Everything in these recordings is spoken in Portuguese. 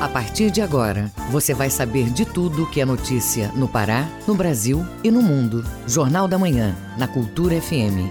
A partir de agora, você vai saber de tudo que é notícia no Pará, no Brasil e no mundo. Jornal da Manhã, na Cultura FM.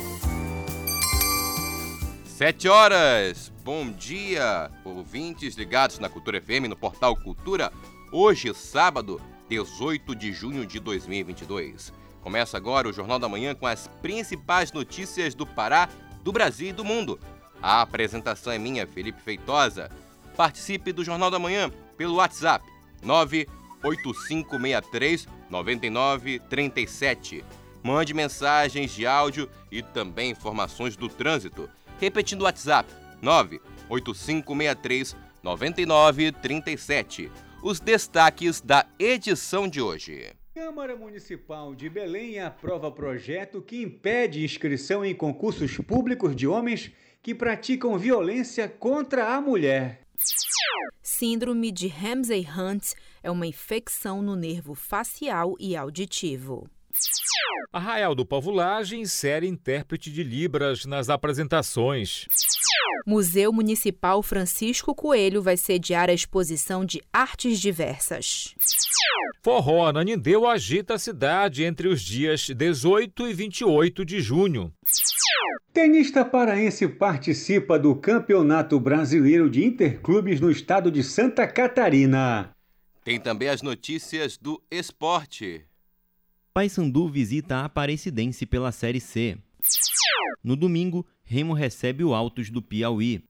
Sete horas. Bom dia, ouvintes ligados na Cultura FM, no portal Cultura. Hoje, sábado, 18 de junho de 2022. Começa agora o Jornal da Manhã com as principais notícias do Pará, do Brasil e do mundo. A apresentação é minha, Felipe Feitosa. Participe do Jornal da Manhã pelo WhatsApp 98563 9937. Mande mensagens de áudio e também informações do trânsito. Repetindo o WhatsApp 98563 9937. Os destaques da edição de hoje. Câmara Municipal de Belém aprova projeto que impede inscrição em concursos públicos de homens que praticam violência contra a mulher. Síndrome de Ramsay-Hunt é uma infecção no nervo facial e auditivo. Arraial do Pavulagem insere intérprete de Libras nas apresentações. Museu Municipal Francisco Coelho vai sediar a exposição de artes diversas. Forró Ananindeu agita a cidade entre os dias 18 e 28 de junho. Tenista paraense participa do Campeonato Brasileiro de Interclubes no estado de Santa Catarina. Tem também as notícias do esporte. Paysandu visita a Aparecidense pela Série C. No domingo, Remo recebe o Altos do Piauí.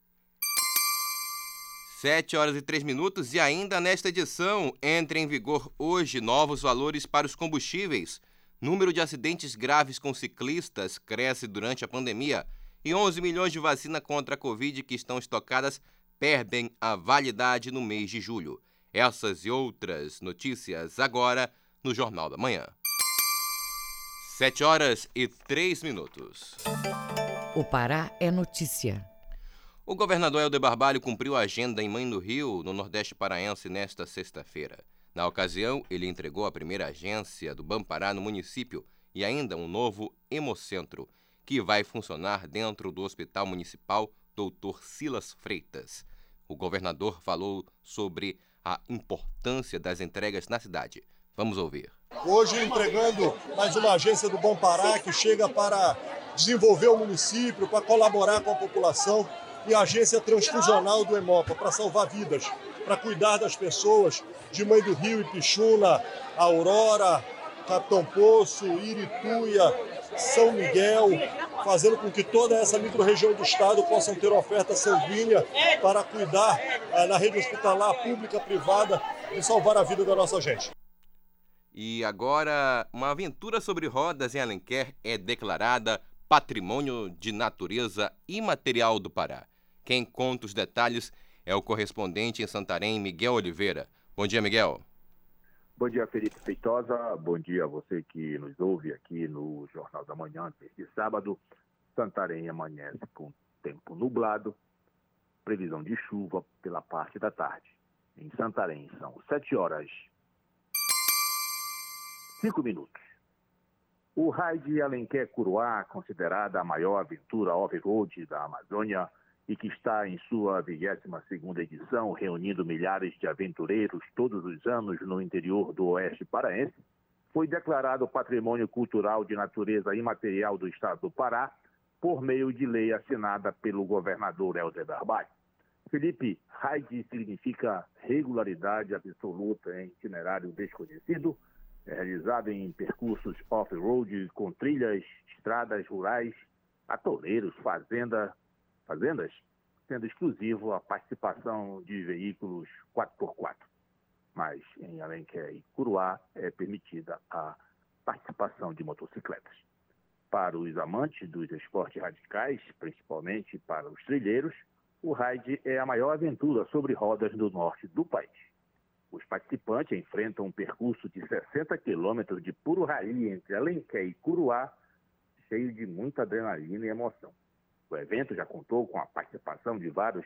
7 horas e 3 minutos e ainda nesta edição entra em vigor hoje novos valores para os combustíveis. Número de acidentes graves com ciclistas cresce durante a pandemia e 11 milhões de vacina contra a Covid que estão estocadas perdem a validade no mês de julho. Essas e outras notícias agora no Jornal da Manhã. 7 horas e 3 minutos. O Pará é notícia. O governador Helder Barbalho cumpriu a agenda em Mãe do Rio, no Nordeste Paraense, nesta sexta-feira. Na ocasião, ele entregou a primeira agência do Bampará no município e ainda um novo hemocentro, que vai funcionar dentro do Hospital Municipal Dr. Silas Freitas. O governador falou sobre a importância das entregas na cidade. Vamos ouvir. Hoje entregando mais uma agência do Bom Pará que chega para desenvolver o município, para colaborar com a população e a agência transfusional do Hemopa para salvar vidas, para cuidar das pessoas de Mãe do Rio Pichuna, Aurora, Capitão Poço, Irituia, São Miguel, fazendo com que toda essa microrregião do estado possam ter oferta sanguínea para cuidar eh, na rede hospitalar pública, privada e salvar a vida da nossa gente. E agora, uma aventura sobre rodas em Alenquer é declarada Patrimônio de Natureza Imaterial do Pará. Quem conta os detalhes é o correspondente em Santarém, Miguel Oliveira. Bom dia, Miguel. Bom dia, Felipe Feitosa. Bom dia a você que nos ouve aqui no Jornal da Manhã deste sábado. Santarém amanhece com tempo nublado, previsão de chuva pela parte da tarde. Em Santarém são 7 horas 5 minutos. O raid Alenquer Curuá, considerada a maior aventura off-road da Amazônia, e que está em sua 22ª edição, reunindo milhares de aventureiros todos os anos no interior do oeste paraense, foi declarado Patrimônio Cultural de Natureza Imaterial do Estado do Pará por meio de lei assinada pelo governador Helder Barbalho. Felipe, raid significa regularidade absoluta em itinerário desconhecido, realizado em percursos off-road com trilhas, estradas rurais, atoleiros, fazenda, fazendas, sendo exclusivo a participação de veículos 4x4. Mas em Alenquer e Curuá é permitida a participação de motocicletas. Para os amantes dos esportes radicais, principalmente para os trilheiros, o ride é a maior aventura sobre rodas do norte do país. Os participantes enfrentam um percurso de 60 quilômetros de puro rally entre Alenquer e Curuá, cheio de muita adrenalina e emoção. O evento já contou com a participação de vários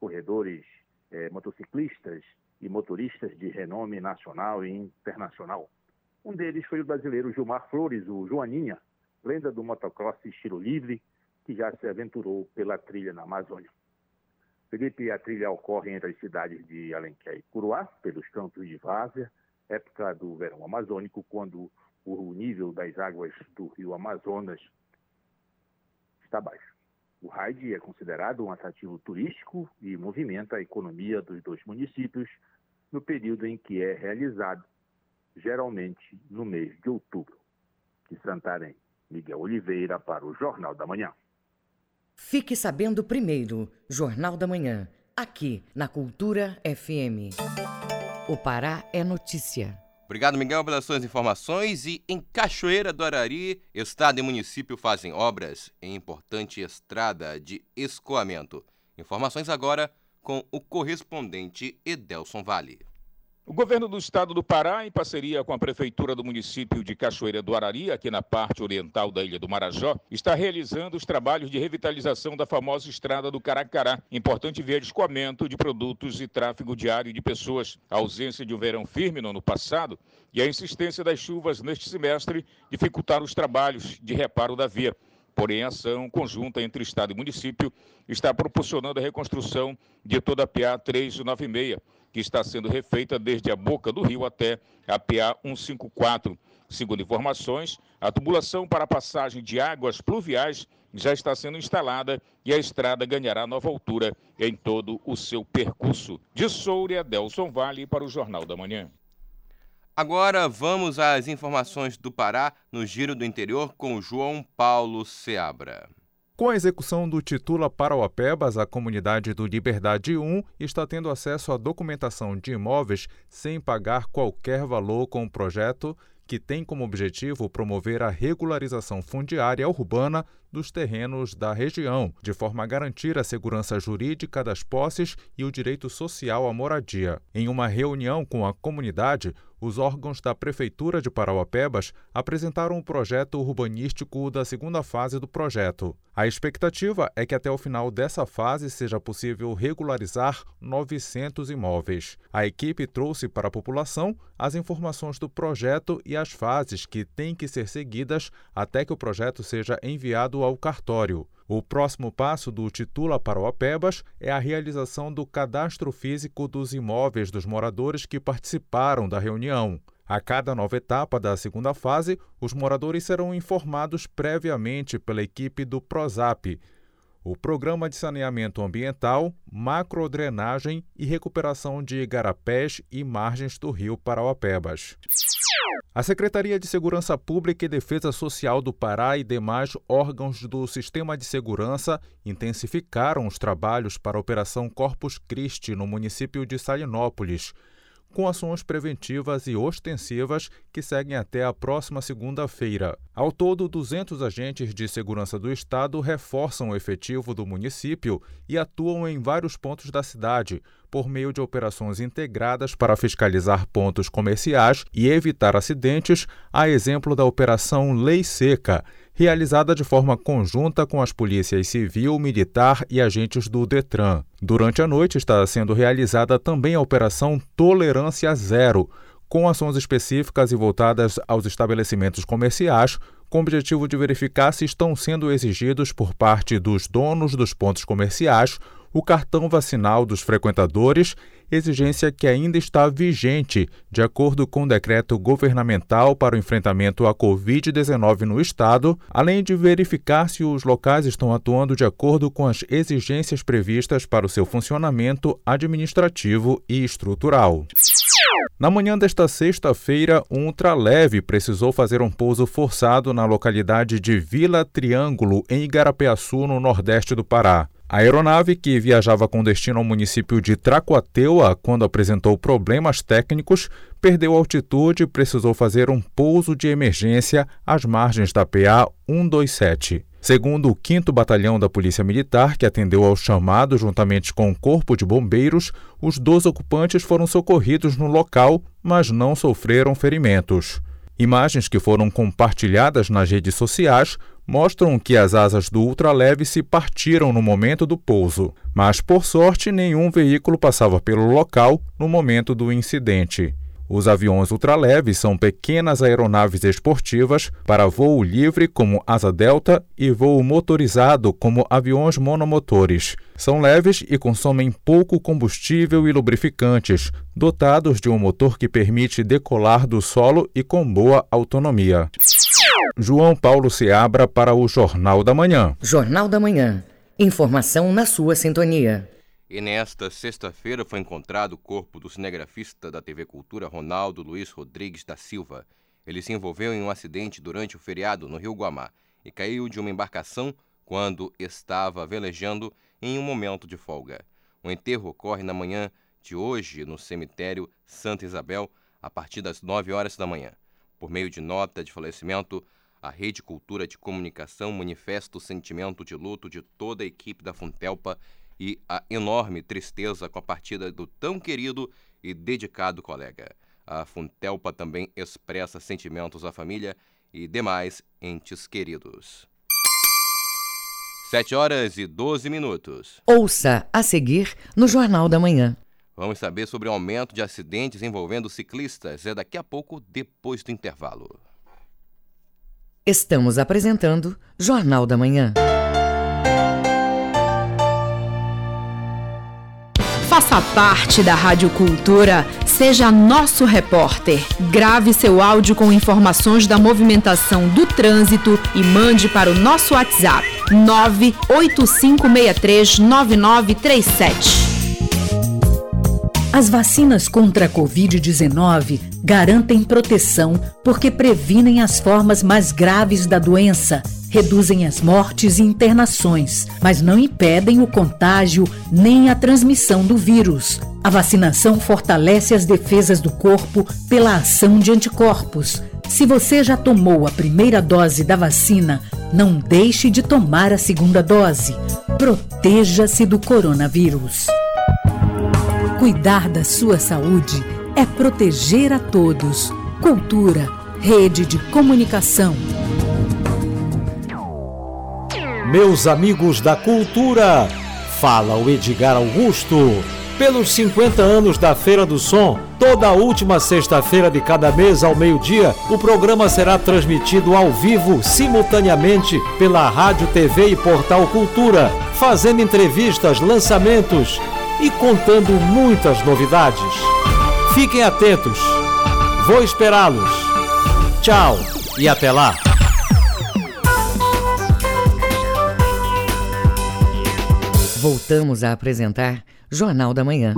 corredores eh, motociclistas e motoristas de renome nacional e internacional. Um deles foi o brasileiro Gilmar Flores, o Joaninha, lenda do motocross estilo livre, que já se aventurou pela trilha na Amazônia. Felipe, a trilha ocorre entre as cidades de Alenquer e Curuá, pelos campos de Várzea, época do verão amazônico, quando o nível das águas do rio Amazonas está baixo. O raid é considerado um atrativo turístico e movimenta a economia dos dois municípios no período em que é realizado, geralmente no mês de outubro. De Santarém, Miguel Oliveira para o Jornal da Manhã. Fique sabendo primeiro, Jornal da Manhã, aqui na Cultura FM. O Pará é notícia. Obrigado, Miguel, pelas suas informações. E em Cachoeira do Arari, Estado e município fazem obras em importante estrada de escoamento. Informações agora com o correspondente Edelson Vale. O governo do estado do Pará, em parceria com a prefeitura do município de Cachoeira do Arari, aqui na parte oriental da ilha do Marajó, está realizando os trabalhos de revitalização da famosa estrada do Caracará, importante via de escoamento de produtos e tráfego diário de pessoas. A ausência de um verão firme no ano passado e a insistência das chuvas neste semestre dificultaram os trabalhos de reparo da via. Porém, a ação conjunta entre Estado e município está proporcionando a reconstrução de toda a PA 396 que está sendo refeita desde a boca do rio até a PA 154. Segundo informações, a tubulação para a passagem de águas pluviais já está sendo instalada e a estrada ganhará nova altura em todo o seu percurso. De Souria, Delson Vale para o Jornal da Manhã. Agora vamos às informações do Pará no Giro do Interior com João Paulo Seabra. Com a execução do Titula Parauapebas, a comunidade do Liberdade 1 está tendo acesso à documentação de imóveis sem pagar qualquer valor com o projeto que tem como objetivo promover a regularização fundiária urbana dos terrenos da região, de forma a garantir a segurança jurídica das posses e o direito social à moradia. Em uma reunião com a comunidade, os órgãos da Prefeitura de Parauapebas apresentaram o projeto urbanístico da segunda fase do projeto. A expectativa é que até o final dessa fase seja possível regularizar 900 imóveis. A equipe trouxe para a população as informações do projeto e as fases que têm que ser seguidas até que o projeto seja enviado ao cartório. O próximo passo do Titula Parauapebas é a realização do cadastro físico dos imóveis dos moradores que participaram da reunião. A cada nova etapa da segunda fase, os moradores serão informados previamente pela equipe do PROSAP, o Programa de Saneamento Ambiental, Macrodrenagem e Recuperação de Igarapés e Margens do Rio Parauapebas. A Secretaria de Segurança Pública e Defesa Social do Pará e demais órgãos do Sistema de Segurança intensificaram os trabalhos para a Operação Corpus Christi no município de Salinópolis com ações preventivas e ostensivas que seguem até a próxima segunda-feira. Ao todo, 200 agentes de segurança do Estado reforçam o efetivo do município e atuam em vários pontos da cidade, por meio de operações integradas para fiscalizar pontos comerciais e evitar acidentes, a exemplo da Operação Lei Seca realizada de forma conjunta com as polícias civil, militar e agentes do Detran. Durante a noite está sendo realizada também a Operação Tolerância Zero, com ações específicas e voltadas aos estabelecimentos comerciais, com o objetivo de verificar se estão sendo exigidos por parte dos donos dos pontos comerciais o cartão vacinal dos frequentadores, exigência que ainda está vigente, de acordo com o decreto governamental para o enfrentamento à Covid-19 no Estado, além de verificar se os locais estão atuando de acordo com as exigências previstas para o seu funcionamento administrativo e estrutural. Na manhã desta sexta-feira, um ultraleve precisou fazer um pouso forçado na localidade de Vila Triângulo, em Igarapeaçu, no nordeste do Pará. A aeronave, que viajava com destino ao município de Tracuateua quando apresentou problemas técnicos, perdeu altitude e precisou fazer um pouso de emergência às margens da PA 127. Segundo o 5 Batalhão da Polícia Militar, que atendeu ao chamado juntamente com o Corpo de Bombeiros, os dois ocupantes foram socorridos no local, mas não sofreram ferimentos. Imagens que foram compartilhadas nas redes sociais mostram que as asas do ultraleve se partiram no momento do pouso, mas por sorte nenhum veículo passava pelo local no momento do incidente. Os aviões ultraleves são pequenas aeronaves esportivas para voo livre, como asa delta, e voo motorizado, como aviões monomotores. São leves e consomem pouco combustível e lubrificantes, dotados de um motor que permite decolar do solo e com boa autonomia. João Paulo Seabra para o Jornal da Manhã. Jornal da Manhã. Informação na sua sintonia. E nesta sexta-feira foi encontrado o corpo do cinegrafista da TV Cultura Ronaldo Luiz Rodrigues da Silva. Ele se envolveu em um acidente durante o feriado no Rio Guamá e caiu de uma embarcação quando estava velejando em um momento de folga. O enterro ocorre na manhã de hoje no cemitério Santa Isabel, a partir das 9 horas da manhã. Por meio de nota de falecimento, a Rede Cultura de Comunicação manifesta o sentimento de luto de toda a equipe da Funtelpa e a enorme tristeza com a partida do tão querido e dedicado colega. A Funtelpa também expressa sentimentos à família e demais entes queridos. 7 horas e 12 minutos. Ouça a seguir no Jornal da Manhã. Vamos saber sobre o aumento de acidentes envolvendo ciclistas. É daqui a pouco, depois do intervalo. Estamos apresentando Jornal da Manhã. Faça parte da Rádio Cultura, seja nosso repórter. Grave seu áudio com informações da movimentação do trânsito e mande para o nosso WhatsApp 985639937. As vacinas contra a Covid-19 garantem proteção porque previnem as formas mais graves da doença reduzem as mortes e internações, mas não impedem o contágio nem a transmissão do vírus. A vacinação fortalece as defesas do corpo pela ação de anticorpos. Se você já tomou a primeira dose da vacina, não deixe de tomar a segunda dose. Proteja-se do coronavírus. Cuidar da sua saúde é proteger a todos. Cultura, rede de comunicação. Meus amigos da cultura, fala o Edgar Augusto. Pelos 50 anos da Feira do Som, toda a última sexta-feira de cada mês ao meio-dia, o programa será transmitido ao vivo, simultaneamente, pela Rádio, TV e Portal Cultura, fazendo entrevistas, lançamentos e contando muitas novidades. Fiquem atentos. Vou esperá-los. Tchau e até lá. Voltamos a apresentar Jornal da Manhã.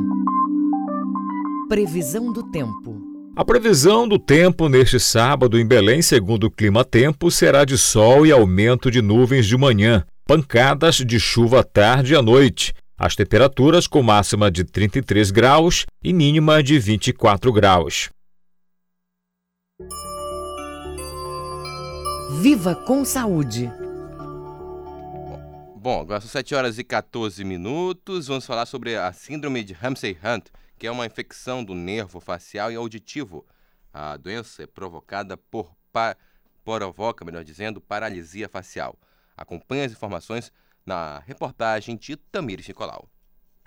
Previsão do tempo. A previsão do tempo neste sábado em Belém, segundo o Clima Tempo, será de sol e aumento de nuvens de manhã, pancadas de chuva à tarde e à noite. As temperaturas com máxima de 33 graus e mínima de 24 graus. Viva com saúde! Bom, agora são 7 horas e 14 minutos. Vamos falar sobre a síndrome de Ramsay-Hunt, que é uma infecção do nervo facial e auditivo. A doença é provocada por provoca, melhor dizendo, paralisia facial. Acompanhe as informações na reportagem de Tamires Nicolau.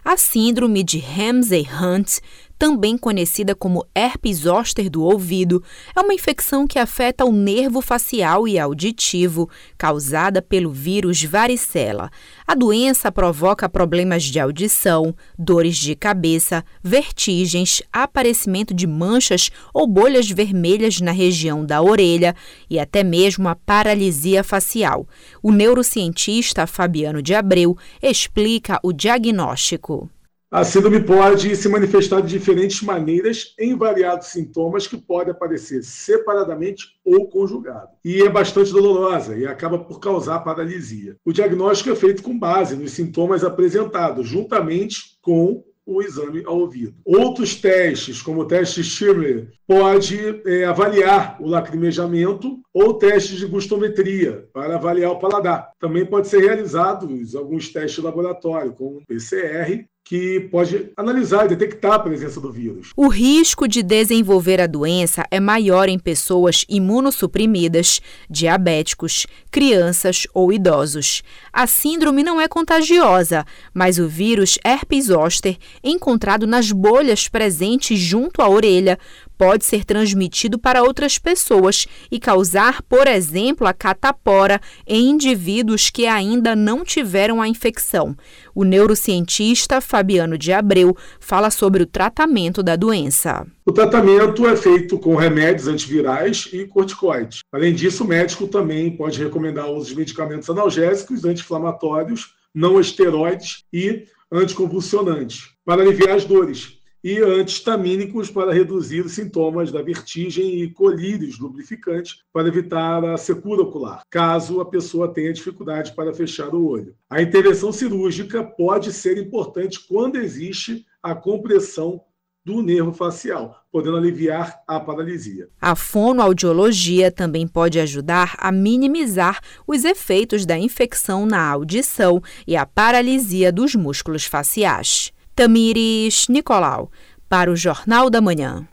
A síndrome de Ramsay-Hunt, também conhecida como herpes zoster do ouvido, é uma infecção que afeta o nervo facial e auditivo, causada pelo vírus varicela. A doença provoca problemas de audição, dores de cabeça, vertigens, aparecimento de manchas ou bolhas vermelhas na região da orelha e até mesmo a paralisia facial. O neurocientista Fabiano de Abreu explica o diagnóstico. A síndrome pode se manifestar de diferentes maneiras em variados sintomas que podem aparecer separadamente ou conjugado. E é bastante dolorosa e acaba por causar paralisia. O diagnóstico é feito com base nos sintomas apresentados, juntamente com o exame ao ouvido. Outros testes, como o teste Schirmer, pode é, avaliar o lacrimejamento ou testes de gustometria para avaliar o paladar. Também pode ser realizados alguns testes de laboratório, como PCR que pode analisar e detectar a presença do vírus. O risco de desenvolver a doença é maior em pessoas imunossuprimidas, diabéticos, crianças ou idosos. A síndrome não é contagiosa, mas o vírus herpes zoster, encontrado nas bolhas presentes junto à orelha, pode ser transmitido para outras pessoas e causar, por exemplo, a catapora em indivíduos que ainda não tiveram a infecção. O neurocientista Fabiano de Abreu fala sobre o tratamento da doença. O tratamento é feito com remédios antivirais e corticoides. Além disso, o médico também pode recomendar o uso de medicamentos analgésicos, anti-inflamatórios, não esteroides e anticonvulsionantes para aliviar as dores e antihistamínicos para reduzir os sintomas da vertigem e colírios lubrificantes para evitar a secura ocular, caso a pessoa tenha dificuldade para fechar o olho. A intervenção cirúrgica pode ser importante quando existe a compressão do nervo facial, podendo aliviar a paralisia. A fonoaudiologia também pode ajudar a minimizar os efeitos da infecção na audição e a paralisia dos músculos faciais. Tamires Nicolau, para o Jornal da Manhã.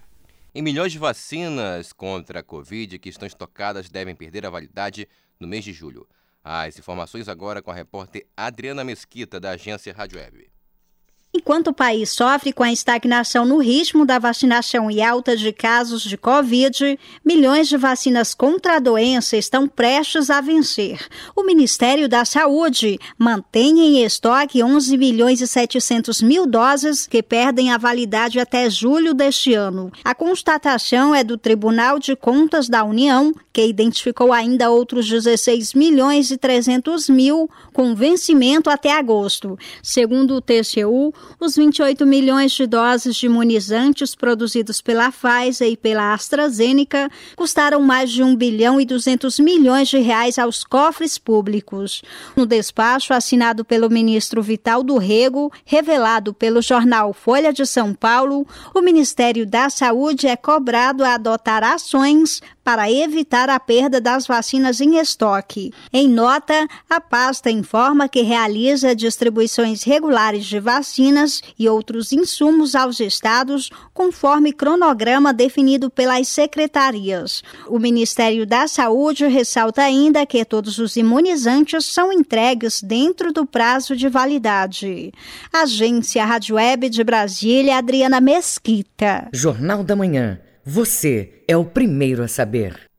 E milhões de vacinas contra a Covid que estão estocadas devem perder a validade no mês de julho. As informações agora com a repórter Adriana Mesquita, da agência Rádio Web. Enquanto o país sofre com a estagnação no ritmo da vacinação e alta de casos de Covid, milhões de vacinas contra a doença estão prestes a vencer. O Ministério da Saúde mantém em estoque 11 milhões e 700 mil doses que perdem a validade até julho deste ano. A constatação é do Tribunal de Contas da União, que identificou ainda outros 16 milhões e 300 mil com vencimento até agosto. Segundo o TCU, os 28 milhões de doses de imunizantes produzidos pela Pfizer e pela AstraZeneca custaram mais de 1 bilhão e 200 milhões de reais aos cofres públicos. No despacho assinado pelo ministro Vital do Rego, revelado pelo jornal Folha de São Paulo, o Ministério da Saúde é cobrado a adotar ações para evitar a perda das vacinas em estoque. Em nota, a pasta informa que realiza distribuições regulares de vacinas e outros insumos aos estados conforme cronograma definido pelas secretarias. O Ministério da Saúde ressalta ainda que todos os imunizantes são entregues dentro do prazo de validade. Agência Rádio Web de Brasília, Adriana Mesquita. Jornal da Manhã. Você é o primeiro a saber.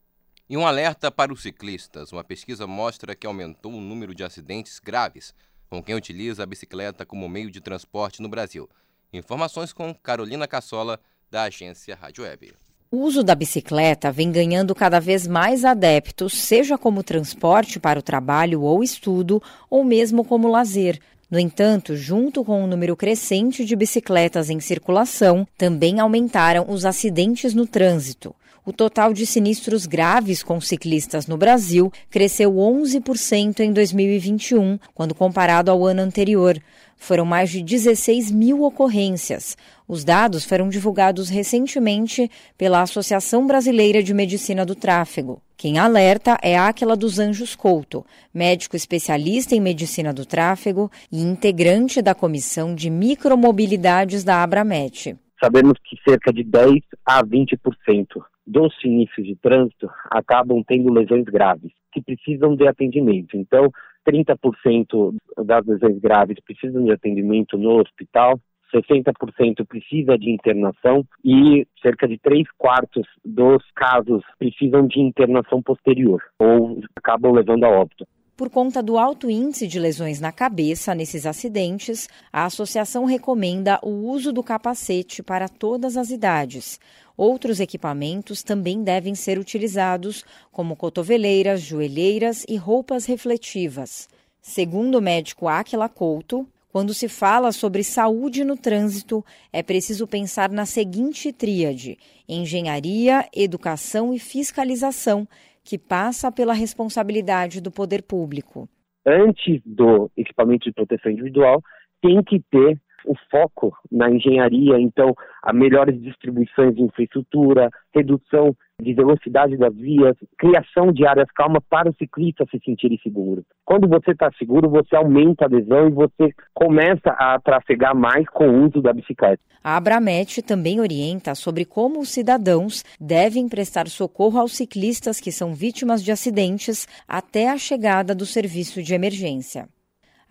E um alerta para os ciclistas. Uma pesquisa mostra que aumentou o número de acidentes graves com quem utiliza a bicicleta como meio de transporte no Brasil. Informações com Carolina Cassola, da agência Rádio Web. O uso da bicicleta vem ganhando cada vez mais adeptos, seja como transporte para o trabalho ou estudo, ou mesmo como lazer. No entanto, junto com o número crescente de bicicletas em circulação, também aumentaram os acidentes no trânsito. O total de sinistros graves com ciclistas no Brasil cresceu 11% em 2021, quando comparado ao ano anterior. Foram mais de 16 mil ocorrências. Os dados foram divulgados recentemente pela Associação Brasileira de Medicina do Tráfego. Quem alerta é Áquila dos Anjos Couto, médico especialista em medicina do tráfego e integrante da comissão de micromobilidades da Abramet. Sabemos que cerca de 10 a 20% dos sinistros de trânsito acabam tendo lesões graves, que precisam de atendimento. Então, 30% das lesões graves precisam de atendimento no hospital, 60% precisa de internação e cerca de 3 quartos dos casos precisam de internação posterior ou acabam levando a óbito. Por conta do alto índice de lesões na cabeça nesses acidentes, a associação recomenda o uso do capacete para todas as idades. Outros equipamentos também devem ser utilizados, como cotoveleiras, joelheiras e roupas refletivas. Segundo o médico Aquila Couto, quando se fala sobre saúde no trânsito, é preciso pensar na seguinte tríade: engenharia, educação e fiscalização, que passa pela responsabilidade do poder público. Antes do equipamento de proteção individual, tem que ter o foco na engenharia, então, a melhores distribuições de infraestrutura, redução de velocidade das vias, criação de áreas calmas para o ciclista se sentir seguro. Quando você está seguro, você aumenta a adesão e você começa a trafegar mais com o uso da bicicleta. A Abramet também orienta sobre como os cidadãos devem prestar socorro aos ciclistas que são vítimas de acidentes até a chegada do serviço de emergência.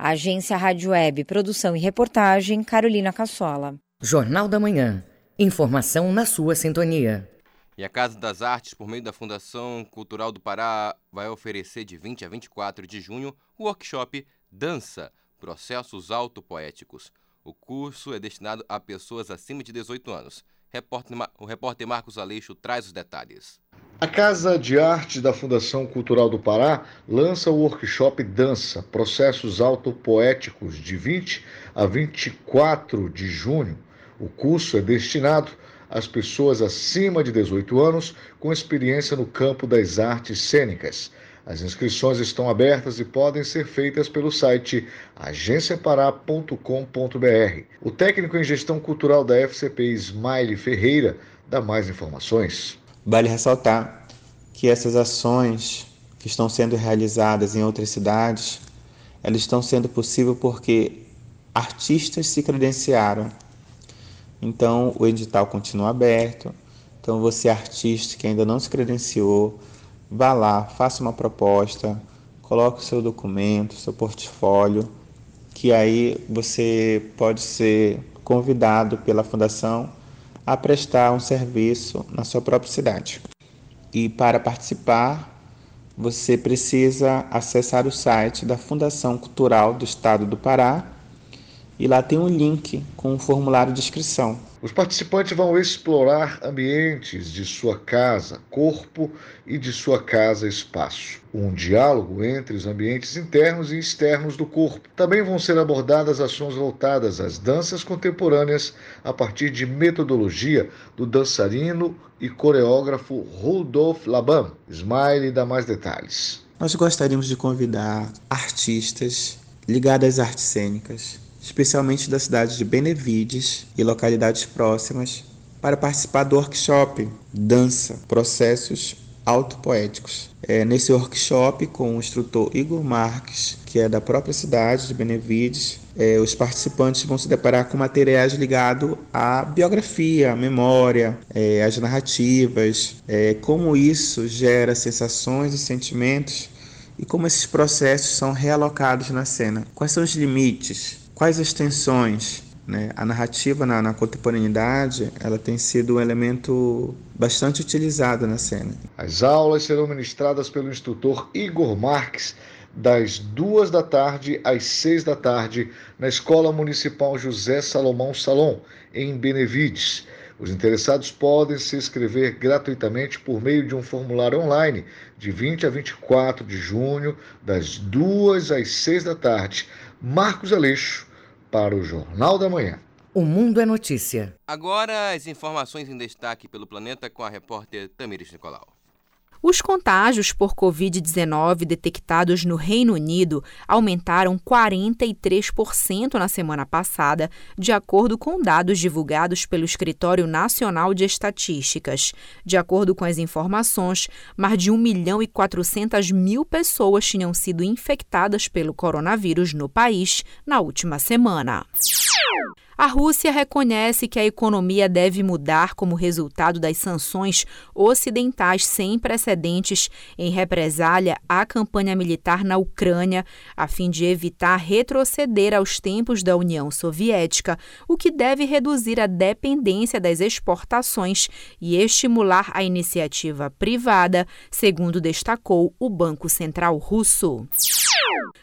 Agência Rádio Web, produção e reportagem, Carolina Cassola. Jornal da Manhã. Informação na sua sintonia. E a Casa das Artes, por meio da Fundação Cultural do Pará, vai oferecer de 20 a 24 de junho o workshop Dança Processos Autopoéticos. O curso é destinado a pessoas acima de 18 anos. O repórter Marcos Aleixo traz os detalhes. A Casa de Arte da Fundação Cultural do Pará lança o workshop Dança Processos Autopoéticos de 20 a 24 de junho. O curso é destinado às pessoas acima de 18 anos com experiência no campo das artes cênicas. As inscrições estão abertas e podem ser feitas pelo site agenciapará.com.br. O técnico em gestão cultural da FCP, Smile Ferreira, dá mais informações. Vale ressaltar que essas ações que estão sendo realizadas em outras cidades, elas estão sendo possíveis porque artistas se credenciaram. Então, o edital continua aberto. Então, você artista que ainda não se credenciou, vá lá, faça uma proposta, coloque o seu documento, seu portfólio, que aí você pode ser convidado pela fundação a prestar um serviço na sua própria cidade. E para participar, você precisa acessar o site da Fundação Cultural do Estado do Pará e lá tem um link com um formulário de inscrição. Os participantes vão explorar ambientes de sua casa, corpo e de sua casa, espaço. Um diálogo entre os ambientes internos e externos do corpo. Também vão ser abordadas ações voltadas às danças contemporâneas a partir de metodologia do dançarino e coreógrafo Rudolf Laban. Smile dá mais detalhes. Nós gostaríamos de convidar artistas ligados às artes cênicas especialmente da cidade de Benevides e localidades próximas, para participar do workshop Dança Processos Autopoéticos. É, nesse workshop, com o instrutor Igor Marques, que é da própria cidade de Benevides, é, os participantes vão se deparar com materiais ligados à biografia, à memória, é, às narrativas, é, como isso gera sensações e sentimentos e como esses processos são realocados na cena. Quais são os limites? Quais as tensões? Né? A narrativa na, na, contemporaneidade ela tem sido um elemento bastante utilizado na cena. As aulas serão ministradas pelo instrutor Igor Marques das duas da tarde às seis da tarde na Escola Municipal José Salomão Salom, em Benevides. Os interessados podem se inscrever gratuitamente por meio de um formulário online de 20 a 24 de junho, das duas às seis da tarde Marcos Aleixo, para o Jornal da Manhã. O Mundo é Notícia. Agora, as informações em destaque pelo planeta com a repórter Tamires Nicolau. Os contágios por Covid-19 detectados no Reino Unido aumentaram 43% na semana passada, de acordo com dados divulgados pelo Escritório Nacional de Estatísticas. De acordo com as informações, mais de 1 milhão e 400 mil pessoas tinham sido infectadas pelo coronavírus no país na última semana. A Rússia reconhece que a economia deve mudar como resultado das sanções ocidentais sem precedentes em represália à campanha militar na Ucrânia, a fim de evitar retroceder aos tempos da União Soviética, o que deve reduzir a dependência das exportações e estimular a iniciativa privada, segundo destacou o Banco Central Russo.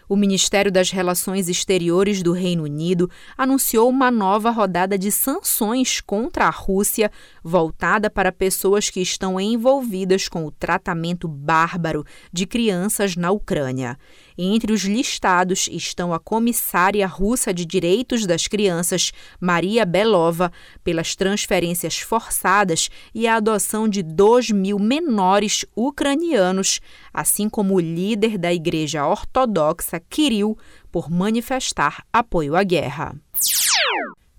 O Ministério das Relações Exteriores do Reino Unido anunciou uma nova rodada de sanções contra a Rússia, voltada para pessoas que estão envolvidas com o tratamento bárbaro de crianças na Ucrânia. Entre os listados estão a comissária russa de direitos das crianças, Maria Belova, pelas transferências forçadas e a adoção de 2 mil menores ucranianos, assim como o líder da Igreja Ortodoxa, Kirill, por manifestar apoio à guerra.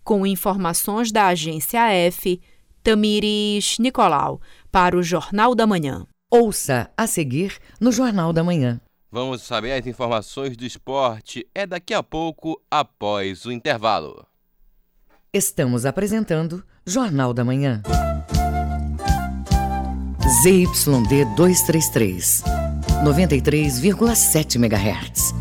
Com informações da agência F, Tamires Nicolau, para o Jornal da Manhã. Ouça a seguir no Jornal da Manhã. Vamos saber as informações do esporte. É daqui a pouco, após o intervalo. Estamos apresentando Jornal da Manhã. ZYD 233, 93,7 MHz.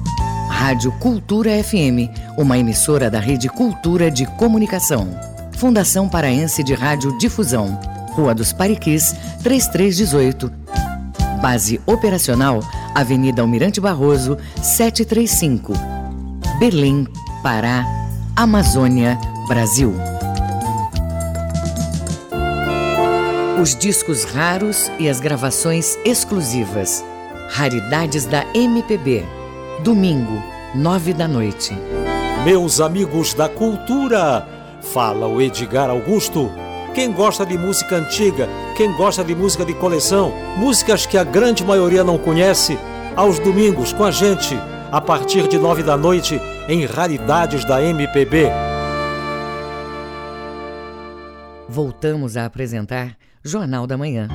Rádio Cultura FM, uma emissora da Rede Cultura de Comunicação. Fundação Paraense de Rádio Difusão. Rua dos Pariquis, 3318. Base operacional, Avenida Almirante Barroso, 735. Berlim, Pará, Amazônia, Brasil. Os discos raros e as gravações exclusivas. Raridades da MPB. Domingo, nove da noite. Meus amigos da cultura, fala o Edgar Augusto. Quem gosta de música antiga, quem gosta de música de coleção, músicas que a grande maioria não conhece, aos domingos com a gente, a partir de nove da noite, em Raridades da MPB. Voltamos a apresentar Jornal da Manhã.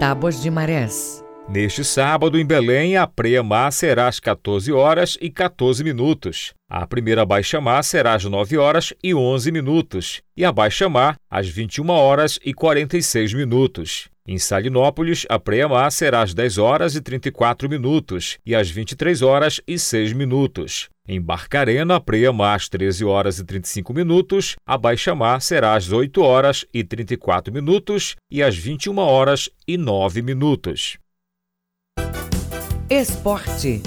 Tábuas de Marés. Neste sábado, em Belém, a preia-mar será às 14 horas e 14 minutos. A primeira baixa-mar será às 9 horas e 11 minutos. E a baixa-mar às 21 horas e 46 minutos. Em Salinópolis, a preia-mar será às 10 horas e 34 minutos e às 23 horas e 6 minutos. Em Barcarena, a preia-mar às 13 horas e 35 minutos, a baixa-mar será às 8 horas e 34 minutos e às 21 horas e 9 minutos. Esporte.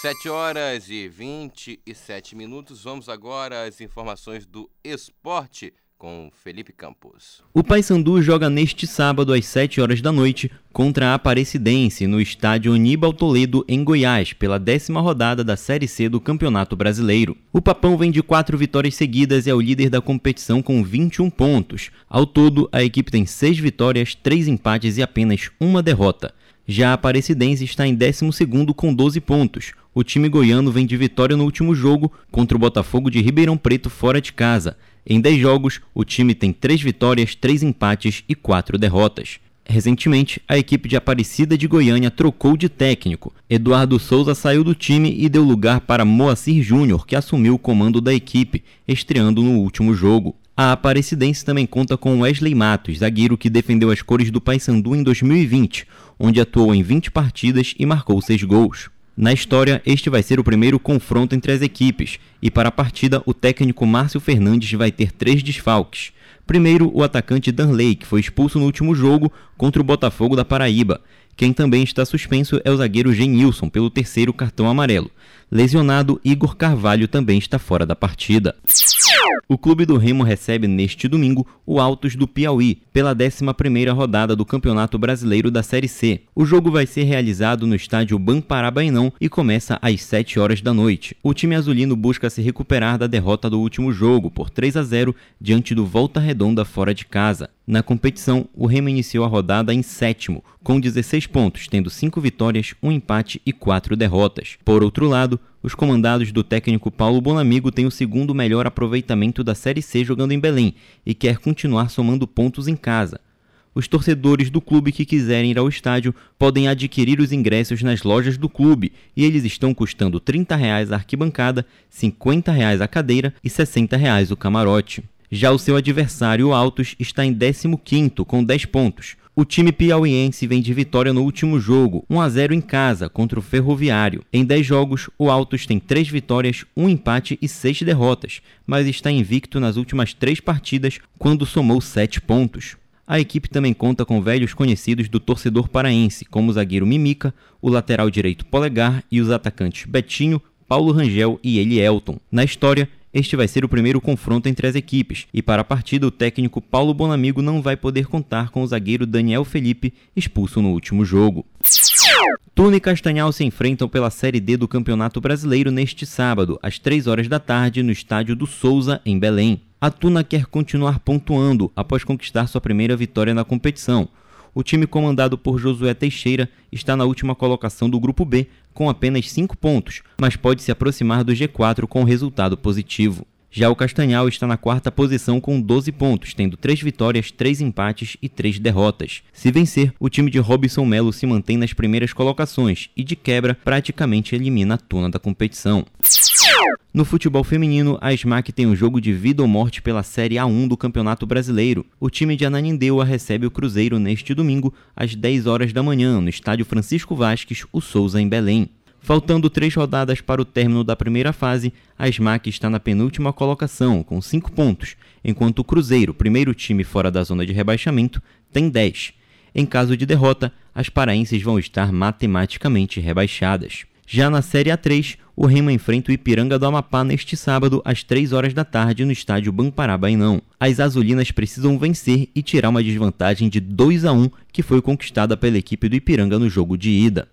7 horas e 27 minutos. Vamos agora às informações do esporte com Felipe Campos. O Paysandu joga neste sábado às 7 horas da noite contra a Aparecidense no estádio Aníbal Toledo em Goiás pela décima rodada da Série C do Campeonato Brasileiro. O Papão vem de quatro vitórias seguidas e é o líder da competição com 21 pontos. Ao todo, a equipe tem seis vitórias, três empates e apenas uma derrota. Já a Aparecidense está em 12 com 12 pontos. O time goiano vem de vitória no último jogo contra o Botafogo de Ribeirão Preto fora de casa. Em 10 jogos, o time tem 3 vitórias, 3 empates e 4 derrotas. Recentemente, a equipe de Aparecida de Goiânia trocou de técnico. Eduardo Souza saiu do time e deu lugar para Moacir Júnior, que assumiu o comando da equipe, estreando no último jogo. A Aparecidense também conta com Wesley Matos, zagueiro que defendeu as cores do Paysandu em 2020, onde atuou em 20 partidas e marcou 6 gols. Na história, este vai ser o primeiro confronto entre as equipes, e para a partida, o técnico Márcio Fernandes vai ter três desfalques. Primeiro, o atacante Danley, que foi expulso no último jogo contra o Botafogo da Paraíba. Quem também está suspenso é o zagueiro Genilson, pelo terceiro cartão amarelo. Lesionado, Igor Carvalho também está fora da partida. O clube do Remo recebe neste domingo o Altos do Piauí, pela 11ª rodada do Campeonato Brasileiro da Série C. O jogo vai ser realizado no estádio Bamparabainão e começa às 7 horas da noite. O time azulino busca se recuperar da derrota do último jogo por 3 a 0 diante do Volta Redonda fora de casa. Na competição, o Remo iniciou a rodada em sétimo, com 16 pontos, tendo 5 vitórias, 1 empate e 4 derrotas. Por outro lado, os comandados do técnico Paulo Bonamigo têm o segundo melhor aproveitamento da Série C jogando em Belém e quer continuar somando pontos em casa. Os torcedores do clube que quiserem ir ao estádio podem adquirir os ingressos nas lojas do clube e eles estão custando R$ 30 a arquibancada, R$ 50 a cadeira e R$ 60 o camarote. Já o seu adversário, Altos, está em 15º com 10 pontos. O time piauiense vem de vitória no último jogo, 1 a 0 em casa contra o Ferroviário. Em 10 jogos, o Altos tem 3 vitórias, 1 empate e 6 derrotas, mas está invicto nas últimas 3 partidas quando somou 7 pontos. A equipe também conta com velhos conhecidos do torcedor paraense, como o zagueiro Mimica, o lateral direito Polegar e os atacantes Betinho, Paulo Rangel e Elielton. Na história, este vai ser o primeiro confronto entre as equipes, e para a partida o técnico Paulo Bonamigo não vai poder contar com o zagueiro Daniel Felipe, expulso no último jogo. Tuna e Castanhal se enfrentam pela Série D do Campeonato Brasileiro neste sábado, às 3 horas da tarde, no estádio do Souza, em Belém. A Tuna quer continuar pontuando após conquistar sua primeira vitória na competição. O time comandado por Josué Teixeira está na última colocação do Grupo B, com apenas 5 pontos, mas pode se aproximar do G4 com resultado positivo. Já o Castanhal está na quarta posição com 12 pontos, tendo 3 vitórias, 3 empates e 3 derrotas. Se vencer, o time de Robson Melo se mantém nas primeiras colocações e, de quebra, praticamente elimina a tona da competição. No futebol feminino, a SMAC tem um jogo de vida ou morte pela Série A1 do Campeonato Brasileiro. O time de Ananindeua recebe o Cruzeiro neste domingo, às 10 horas da manhã, no estádio Francisco Vasques, o Souza, em Belém. Faltando três rodadas para o término da primeira fase, a SMAC está na penúltima colocação, com cinco pontos, enquanto o Cruzeiro, primeiro time fora da zona de rebaixamento, tem 10. Em caso de derrota, as paraenses vão estar matematicamente rebaixadas. Já na Série A3, o Remo enfrenta o Ipiranga do Amapá neste sábado, às 3 horas da tarde, no estádio Bampará Bainão. As azulinas precisam vencer e tirar uma desvantagem de 2 a 1 que foi conquistada pela equipe do Ipiranga no jogo de ida.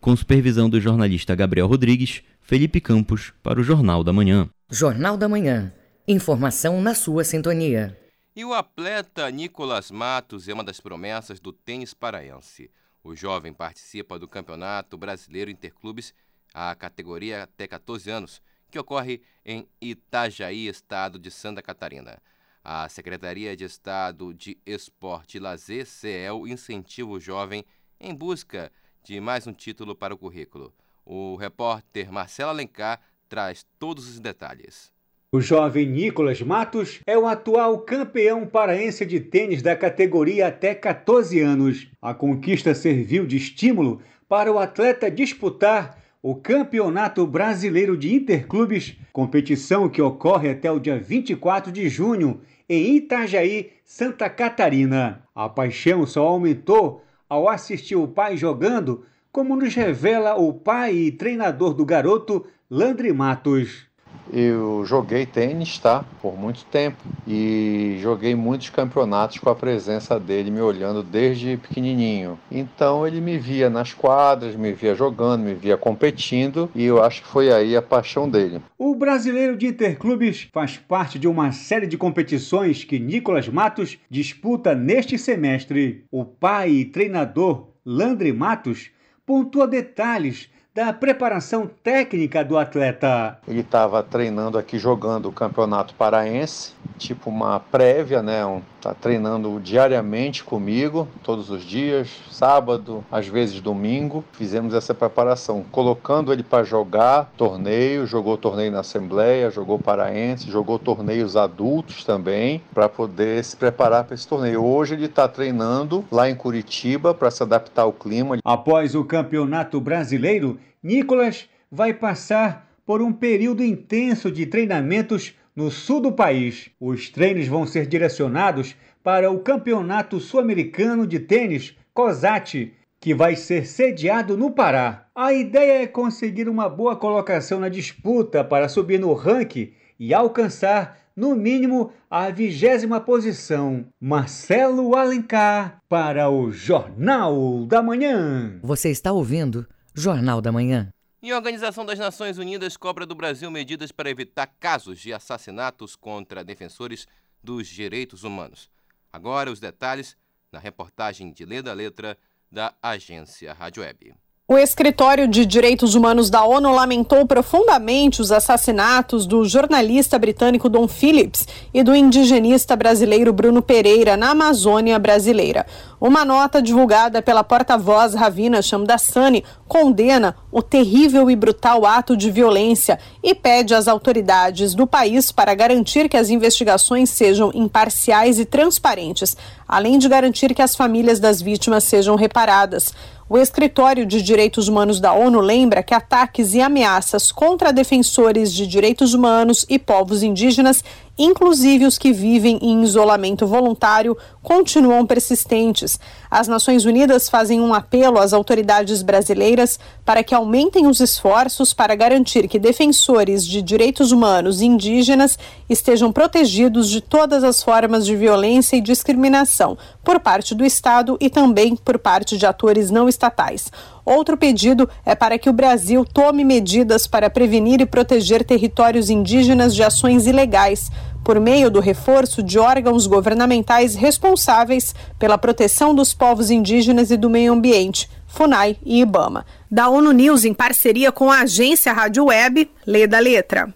Com supervisão do jornalista Gabriel Rodrigues, Felipe Campos, para o Jornal da Manhã. Jornal da Manhã. Informação na sua sintonia. E o atleta Nicolas Matos é uma das promessas do tênis paraense. O jovem participa do Campeonato Brasileiro Interclubes, a categoria até 14 anos, que ocorre em Itajaí, estado de Santa Catarina. A Secretaria de Estado de Esporte e Lazer, CEL, incentiva o jovem em busca de mais um título para o currículo. O repórter Marcelo Alencar traz todos os detalhes. O jovem Nicolas Matos é o atual campeão paraense de tênis da categoria até 14 anos. A conquista serviu de estímulo para o atleta disputar o Campeonato Brasileiro de Interclubes, competição que ocorre até o dia 24 de junho em Itajaí, Santa Catarina. A paixão só aumentou ao assistir o pai jogando, como nos revela o pai e treinador do garoto, Landry Matos. Eu joguei tênis, tá? Por muito tempo. E joguei muitos campeonatos com a presença dele me olhando desde pequenininho. Então ele me via nas quadras, me via jogando, me via competindo e eu acho que foi aí a paixão dele. O Brasileiro de Interclubes faz parte de uma série de competições que Nicolas Matos disputa neste semestre. O pai e treinador Landry Matos pontua detalhes da preparação técnica do atleta. Ele estava treinando aqui jogando o Campeonato Paraense, tipo uma prévia, né? Um, tá treinando diariamente comigo, todos os dias, sábado, às vezes domingo. Fizemos essa preparação, colocando ele para jogar torneio, jogou torneio na Assembleia, jogou Paraense, jogou torneios adultos também, para poder se preparar para esse torneio. Hoje ele está treinando lá em Curitiba para se adaptar ao clima. Após o Campeonato Brasileiro, Nicolas vai passar por um período intenso de treinamentos no sul do país. Os treinos vão ser direcionados para o Campeonato Sul-Americano de Tênis COSAT, que vai ser sediado no Pará. A ideia é conseguir uma boa colocação na disputa para subir no ranking e alcançar, no mínimo, a vigésima posição. Marcelo Alencar para o Jornal da Manhã. Você está ouvindo Jornal da Manhã. E a Organização das Nações Unidas cobra do Brasil medidas para evitar casos de assassinatos contra defensores dos direitos humanos. Agora os detalhes na reportagem de Leda Letra da agência Rádio Web. O Escritório de Direitos Humanos da ONU lamentou profundamente os assassinatos do jornalista britânico Don Phillips e do indigenista brasileiro Bruno Pereira na Amazônia brasileira. Uma nota divulgada pela porta-voz Ravina Shamdasani condena o terrível e brutal ato de violência e pede às autoridades do país para garantir que as investigações sejam imparciais e transparentes, além de garantir que as famílias das vítimas sejam reparadas. O Escritório de Direitos Humanos da ONU lembra que ataques e ameaças contra defensores de direitos humanos e povos indígenas inclusive os que vivem em isolamento voluntário, continuam persistentes. As Nações Unidas fazem um apelo às autoridades brasileiras para que aumentem os esforços para garantir que defensores de direitos humanos indígenas estejam protegidos de todas as formas de violência e discriminação por parte do Estado e também por parte de atores não estatais. Outro pedido é para que o Brasil tome medidas para prevenir e proteger territórios indígenas de ações ilegais, por meio do reforço de órgãos governamentais responsáveis pela proteção dos povos indígenas e do meio ambiente, FUNAI e IBAMA. Da ONU News, em parceria com a agência Rádio Web, lê da letra.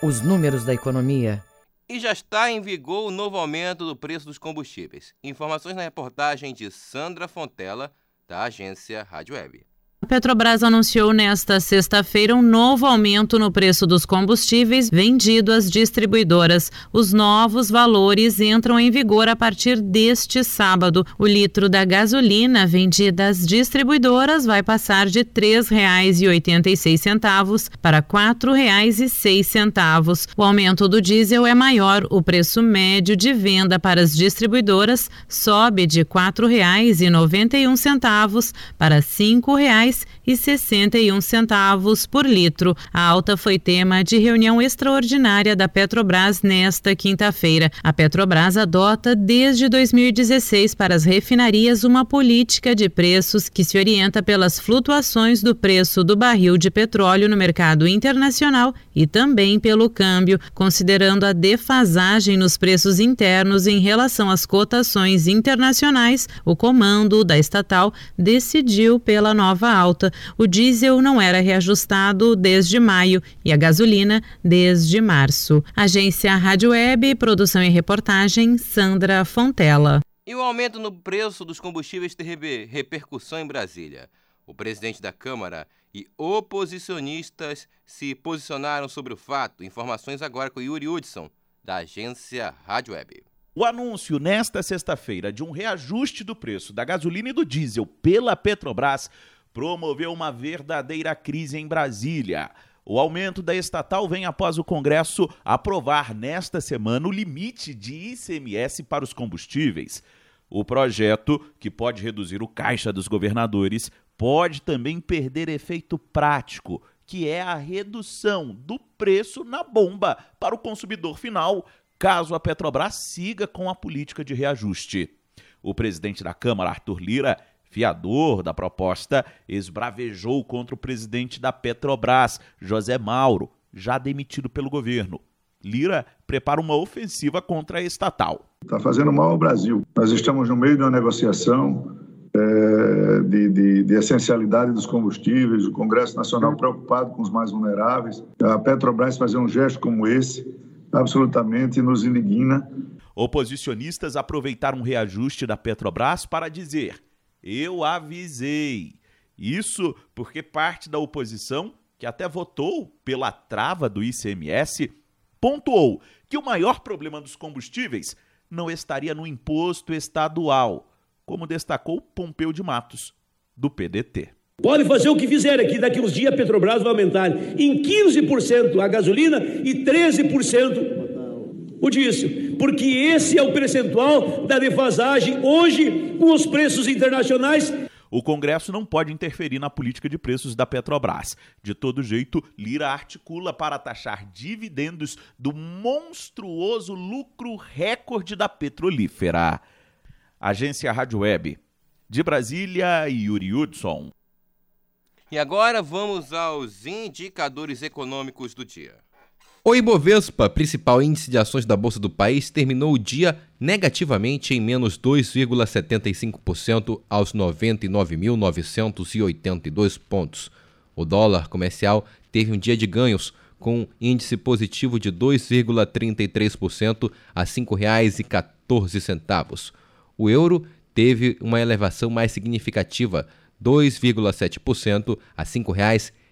Os números da economia. E já está em vigor o novo aumento do preço dos combustíveis. Informações na reportagem de Sandra Fontela da agência Rádio Web. A Petrobras anunciou nesta sexta-feira um novo aumento no preço dos combustíveis vendido às distribuidoras. Os novos valores entram em vigor a partir deste sábado. O litro da gasolina vendida às distribuidoras vai passar de R$ 3,86 para R$ 4,06. O aumento do diesel é maior. O preço médio de venda para as distribuidoras sobe de R$ 4,91 para R$ 5,00 reais e sessenta e um centavos por litro. A alta foi tema de reunião extraordinária da Petrobras nesta quinta-feira. A Petrobras adota desde 2016 para as refinarias uma política de preços que se orienta pelas flutuações do preço do barril de petróleo no mercado internacional e também pelo câmbio, considerando a defasagem nos preços internos em relação às cotações internacionais. O comando da estatal decidiu pela nova alta. O diesel não era reajustado desde maio e a gasolina desde março. Agência Rádio Web, produção e reportagem Sandra Fontela. E o aumento no preço dos combustíveis teve repercussão em Brasília. O presidente da Câmara e oposicionistas se posicionaram sobre o fato. Informações agora com Yuri Hudson, da agência Rádio Web. O anúncio nesta sexta-feira de um reajuste do preço da gasolina e do diesel pela Petrobras promoveu uma verdadeira crise em Brasília. O aumento da estatal vem após o Congresso aprovar nesta semana o limite de ICMS para os combustíveis. O projeto, que pode reduzir o caixa dos governadores, pode também perder efeito prático, que é a redução do preço na bomba para o consumidor final, caso a Petrobras siga com a política de reajuste. O presidente da Câmara, Arthur Lira, fiador da proposta, esbravejou contra o presidente da Petrobras, José Mauro, já demitido pelo governo. Lira prepara uma ofensiva contra a estatal. Está fazendo mal ao Brasil. Nós estamos no meio de uma negociação é, de, de, de, essencialidade dos combustíveis, o Congresso Nacional preocupado com os mais vulneráveis. A Petrobras fazer um gesto como esse absolutamente nos indigna. Oposicionistas aproveitaram um reajuste da Petrobras para dizer eu avisei. Isso porque parte da oposição, que até votou pela trava do ICMS, pontuou que o maior problema dos combustíveis não estaria no imposto estadual, como destacou Pompeu de Matos, do PDT. Pode fazer o que fizer aqui, daqui uns dias a Petrobras vai aumentar em 15% a gasolina e 13% o diesel, porque esse é o percentual da defasagem hoje com os preços internacionais. O Congresso não pode interferir na política de preços da Petrobras. De todo jeito, Lira articula para taxar dividendos do monstruoso lucro recorde da petrolífera. Agência Rádio Web. De Brasília, Yuri Hudson. E agora vamos aos indicadores econômicos do dia. O Ibovespa, principal índice de ações da Bolsa do país, terminou o dia negativamente em menos 2,75% aos 99.982 pontos. O dólar comercial teve um dia de ganhos, com índice positivo de 2,33% a R$ 5,14. O euro teve uma elevação mais significativa, 2,7% a R$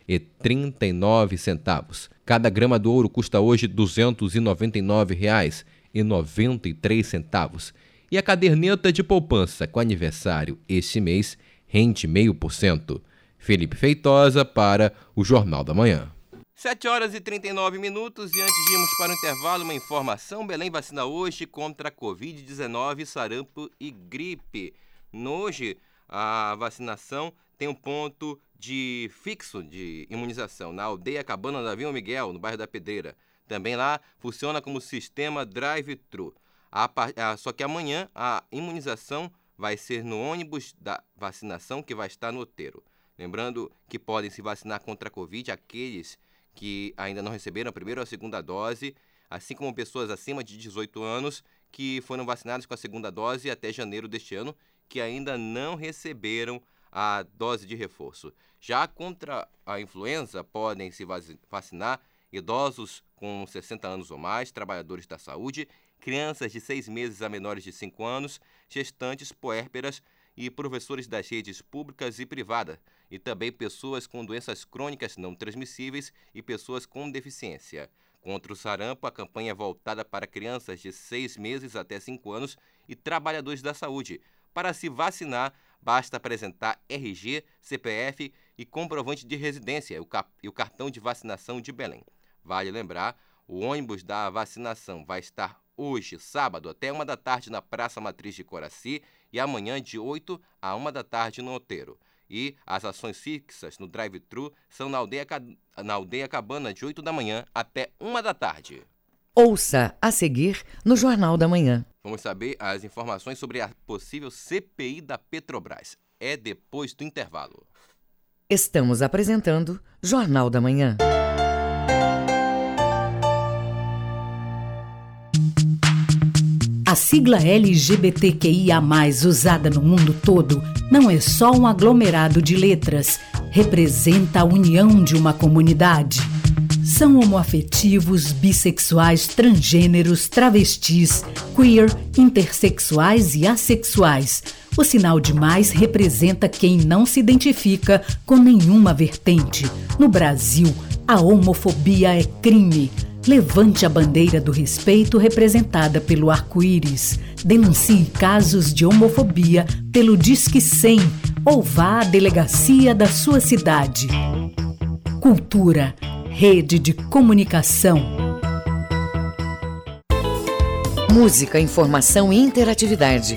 5,39. Cada grama do ouro custa hoje R$ 299,93. E a caderneta de poupança com aniversário este mês rende 0,5%. Felipe Feitosa para o Jornal da Manhã. 7 horas e 39 minutos e antes de irmos para o intervalo, uma informação: Belém vacina hoje contra a Covid-19, sarampo e gripe. Hoje, a vacinação tem um ponto de fixo de imunização na aldeia Cabana da Vila Miguel, no bairro da Pedreira. Também lá funciona como sistema drive-thru. Só que amanhã a imunização vai ser no ônibus da vacinação que vai estar no Oteiro. Lembrando que podem se vacinar contra a Covid aqueles que ainda não receberam a primeira ou a segunda dose, assim como pessoas acima de 18 anos que foram vacinadas com a segunda dose até janeiro deste ano, que ainda não receberam a dose de reforço. Já contra a influenza, podem se vacinar idosos com 60 anos ou mais, trabalhadores da saúde, crianças de 6 meses a menores de 5 anos, gestantes, puérperas e professores das redes públicas e privadas, e também pessoas com doenças crônicas não transmissíveis e pessoas com deficiência. Contra o sarampo, a campanha é voltada para crianças de 6 meses até 5 anos e trabalhadores da saúde. Para se vacinar, basta apresentar RG, CPF e comprovante de residência e o cartão de vacinação de Belém. Vale lembrar, o ônibus da vacinação vai estar hoje, sábado, até uma da tarde na Praça Matriz de Coraci e amanhã de 8 a 1 da tarde no Outeiro. E as ações fixas no drive-thru são na aldeia, na aldeia Cabana de 8 da manhã até 1 da tarde. Ouça a seguir no Jornal da Manhã. Vamos saber as informações sobre a possível CPI da Petrobras. É depois do intervalo. Estamos apresentando Jornal da Manhã. A sigla LGBTQIA, usada no mundo todo, não é só um aglomerado de letras, representa a união de uma comunidade. São homoafetivos, bissexuais, transgêneros, travestis, queer, intersexuais e assexuais. O sinal de mais representa quem não se identifica com nenhuma vertente. No Brasil, a homofobia é crime. Levante a bandeira do respeito representada pelo arco-íris. Denuncie casos de homofobia pelo Disque 100 ou vá à delegacia da sua cidade. Cultura, rede de comunicação. Música, informação e interatividade.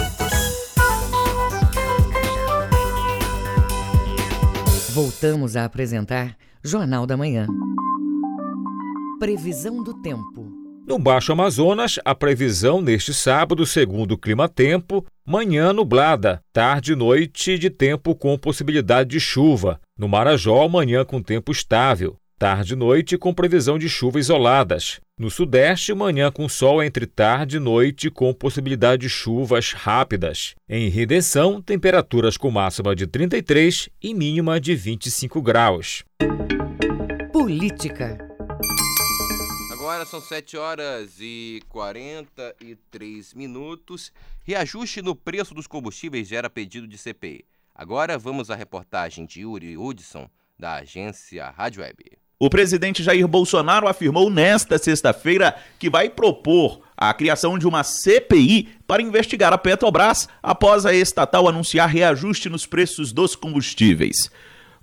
Voltamos a apresentar Jornal da Manhã. Previsão do tempo. No Baixo Amazonas, a previsão neste sábado, segundo o Clima Tempo, manhã nublada, tarde e noite de tempo com possibilidade de chuva. No Marajó, manhã com tempo estável, tarde e noite com previsão de chuva isoladas. No Sudeste, manhã com sol entre tarde e noite com possibilidade de chuvas rápidas. Em Redenção, temperaturas com máxima de 33 e mínima de 25 graus. Política. Agora são 7 horas e 43 minutos. Reajuste no preço dos combustíveis gera pedido de CPI. Agora vamos à reportagem de Yuri Hudson, da agência Rádio Web. O presidente Jair Bolsonaro afirmou nesta sexta-feira que vai propor a criação de uma CPI para investigar a Petrobras após a estatal anunciar reajuste nos preços dos combustíveis.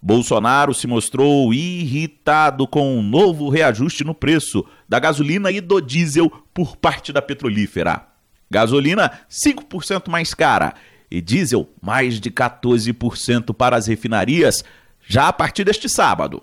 Bolsonaro se mostrou irritado com um novo reajuste no preço da gasolina e do diesel por parte da petrolífera. Gasolina 5% mais cara e diesel mais de 14% para as refinarias já a partir deste sábado.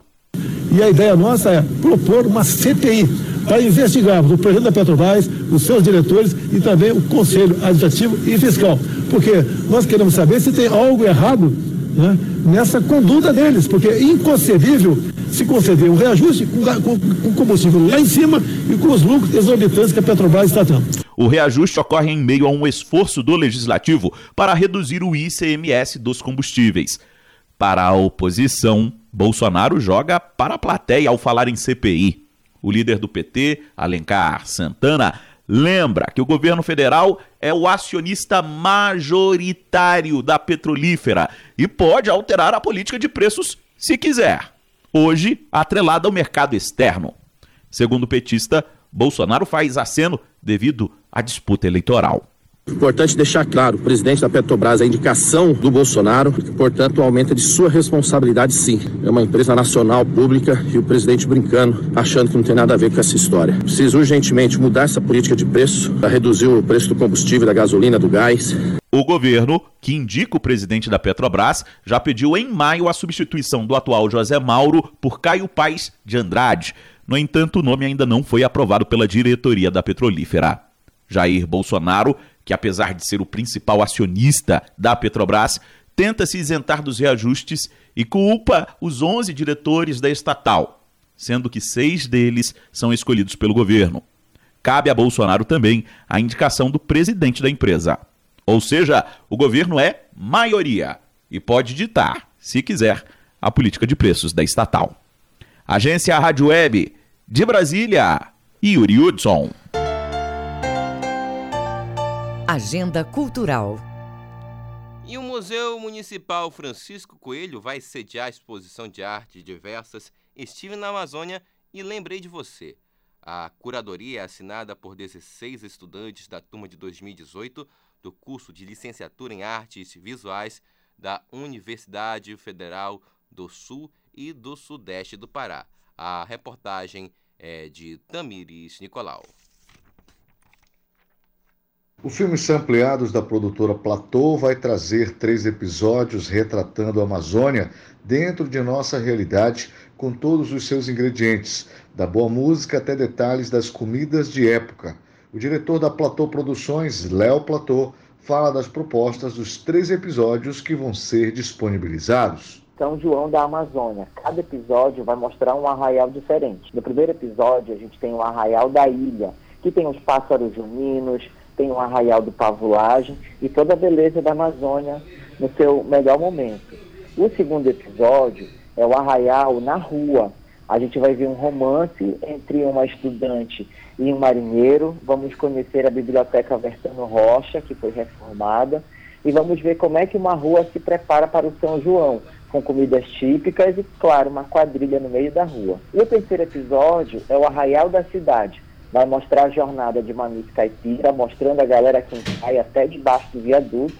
E a ideia nossa é propor uma CPI para investigarmos o presidente da Petrobras, os seus diretores e também o Conselho Administrativo e Fiscal. Porque nós queremos saber se tem algo errado né, nessa conduta deles, porque é inconcebível se conceder um reajuste com, com, com combustível lá em cima e com os lucros exorbitantes que a Petrobras está tendo. O reajuste ocorre em meio a um esforço do legislativo para reduzir o ICMS dos combustíveis. Para a oposição, Bolsonaro joga para a plateia ao falar em CPI. O líder do PT, Alencar Santana, lembra que o governo federal é o acionista majoritário da petrolífera e pode alterar a política de preços se quiser. Hoje, atrelada ao mercado externo. Segundo o petista, Bolsonaro faz aceno devido à disputa eleitoral. Importante deixar claro, o presidente da Petrobras, a indicação do Bolsonaro, portanto, aumenta de sua responsabilidade sim. É uma empresa nacional pública e o presidente brincando, achando que não tem nada a ver com essa história. Precisa urgentemente mudar essa política de preço para reduzir o preço do combustível, da gasolina, do gás. O governo, que indica o presidente da Petrobras, já pediu em maio a substituição do atual José Mauro por Caio Paes de Andrade. No entanto, o nome ainda não foi aprovado pela diretoria da petrolífera. Jair Bolsonaro que apesar de ser o principal acionista da Petrobras, tenta se isentar dos reajustes e culpa os 11 diretores da estatal, sendo que seis deles são escolhidos pelo governo. Cabe a Bolsonaro também a indicação do presidente da empresa. Ou seja, o governo é maioria e pode ditar, se quiser, a política de preços da estatal. Agência Rádio Web de Brasília, Yuri Hudson. Agenda Cultural. E o Museu Municipal Francisco Coelho vai sediar a exposição de arte diversas Estive na Amazônia e lembrei de você. A curadoria é assinada por 16 estudantes da turma de 2018 do curso de Licenciatura em Artes Visuais da Universidade Federal do Sul e do Sudeste do Pará. A reportagem é de Tamires Nicolau. O filme Sampleados da produtora Platô vai trazer três episódios retratando a Amazônia dentro de nossa realidade, com todos os seus ingredientes, da boa música até detalhes das comidas de época. O diretor da Platô Produções, Léo Platô, fala das propostas dos três episódios que vão ser disponibilizados. São João da Amazônia. Cada episódio vai mostrar um arraial diferente. No primeiro episódio, a gente tem o arraial da ilha, que tem os pássaros juninos, tem o arraial do pavulagem e toda a beleza da Amazônia no seu melhor momento. O segundo episódio é o arraial na rua. A gente vai ver um romance entre uma estudante e um marinheiro. Vamos conhecer a Biblioteca Vertano Rocha, que foi reformada, e vamos ver como é que uma rua se prepara para o São João, com comidas típicas e, claro, uma quadrilha no meio da rua. E o terceiro episódio é o Arraial da Cidade, vai mostrar a jornada de Mamite Caipira, mostrando a galera que cai até debaixo do viaduto.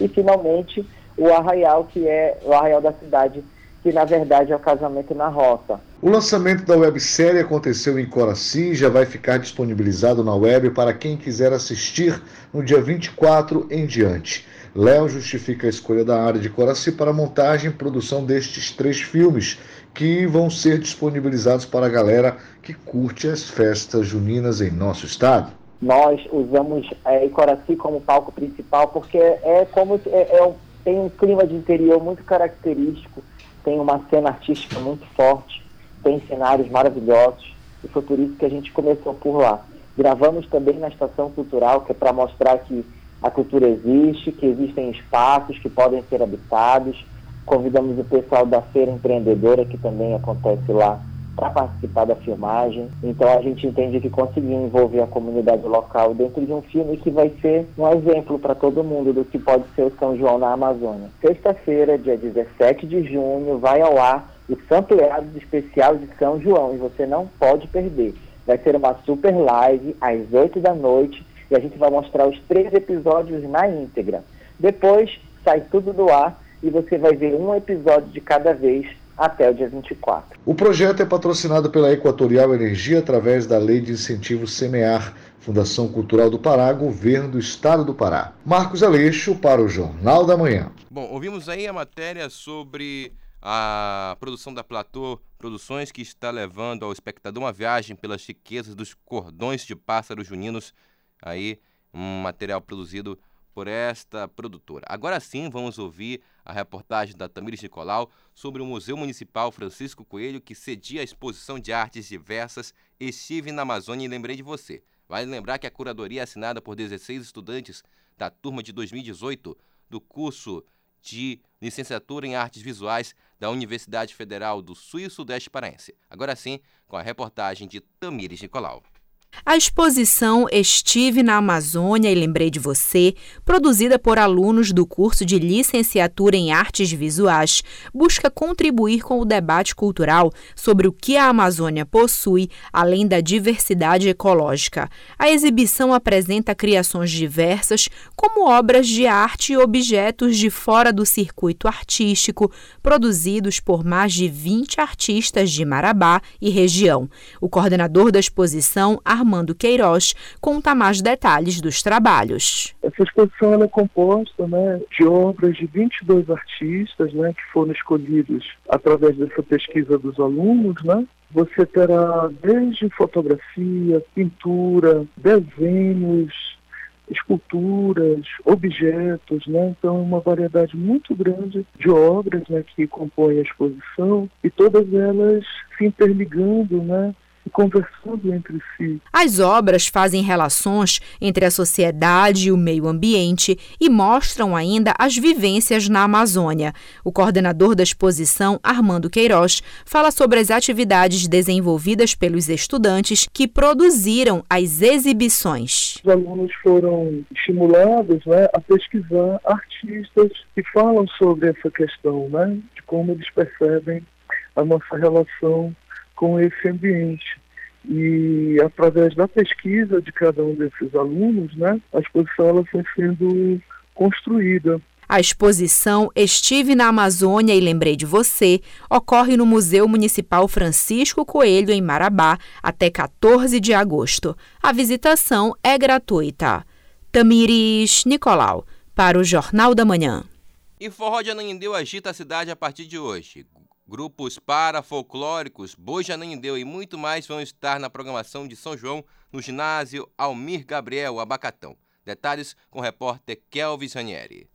E, finalmente, o Arraial, que é o Arraial da Cidade, que na verdade é o casamento na roça. O lançamento da websérie aconteceu em Coraci e já vai ficar disponibilizado na web para quem quiser assistir no dia 24 em diante. Léo justifica a escolha da área de Coraci para a montagem e produção destes três filmes, que vão ser disponibilizados para a galera que curte as festas juninas em nosso estado. Nós usamos é, Icoraci como palco principal porque é como é, é, tem um clima de interior muito característico, tem uma cena artística muito forte, tem cenários maravilhosos e foi por isso que a gente começou por lá. Gravamos também na Estação Cultural, que é para mostrar que a cultura existe, que existem espaços que podem ser habitados, Convidamos o pessoal da Feira Empreendedora, que também acontece lá, para participar da filmagem. Então a gente entende que conseguiu envolver a comunidade local dentro de um filme que vai ser um exemplo para todo mundo do que pode ser o São João na Amazônia. Sexta-feira, dia 17 de junho, vai ao ar o Sampleados Especial de São João e você não pode perder. Vai ser uma super live às 8 da noite e a gente vai mostrar os três episódios na íntegra. Depois sai tudo do ar e você vai ver um episódio de cada vez até o dia 24. O projeto é patrocinado pela Equatorial Energia através da Lei de Incentivo Semear, Fundação Cultural do Pará, Governo do Estado do Pará. Marcos Aleixo para o Jornal da Manhã. Bom, ouvimos aí a matéria sobre a produção da Platô Produções que está levando ao espectador uma viagem pelas riquezas dos cordões de pássaros juninos, aí um material produzido por esta produtora. Agora sim, vamos ouvir a reportagem da Tamires Nicolau sobre o Museu Municipal Francisco Coelho, que cedia a exposição de artes diversas Estive na Amazônia e lembrei de você. Vale lembrar que a curadoria é assinada por 16 estudantes da turma de 2018 do curso de licenciatura em artes visuais da Universidade Federal do Sul e Sudeste Paraense. Agora sim, com a reportagem de Tamires Nicolau. A exposição Estive na Amazônia e Lembrei de Você, produzida por alunos do curso de Licenciatura em Artes Visuais, busca contribuir com o debate cultural sobre o que a Amazônia possui, além da diversidade ecológica. A exibição apresenta criações diversas, como obras de arte e objetos de fora do circuito artístico, produzidos por mais de 20 artistas de Marabá e região. O coordenador da exposição, Armando Queiroz conta mais detalhes dos trabalhos. Essa exposição é composta né, de obras de 22 artistas né, que foram escolhidos através dessa pesquisa dos alunos. Né? Você terá desde fotografia, pintura, desenhos, esculturas, objetos, né? Então, uma variedade muito grande de obras né, que compõem a exposição e todas elas se interligando, né? Conversando entre si. As obras fazem relações entre a sociedade e o meio ambiente e mostram ainda as vivências na Amazônia. O coordenador da exposição, Armando Queiroz, fala sobre as atividades desenvolvidas pelos estudantes que produziram as exibições. Os alunos foram estimulados né, a pesquisar artistas que falam sobre essa questão, né, de como eles percebem a nossa relação com esse ambiente. E através da pesquisa de cada um desses alunos, né, a exposição ela foi sendo construída. A exposição Estive na Amazônia e Lembrei de Você ocorre no Museu Municipal Francisco Coelho, em Marabá, até 14 de agosto. A visitação é gratuita. Tamires Nicolau, para o Jornal da Manhã. E Forró de Ananindeu agita a cidade a partir de hoje. Grupos parafolclóricos, Bojanandeu e muito mais vão estar na programação de São João no ginásio Almir Gabriel Abacatão. Detalhes com o repórter Kelvis Ranieri.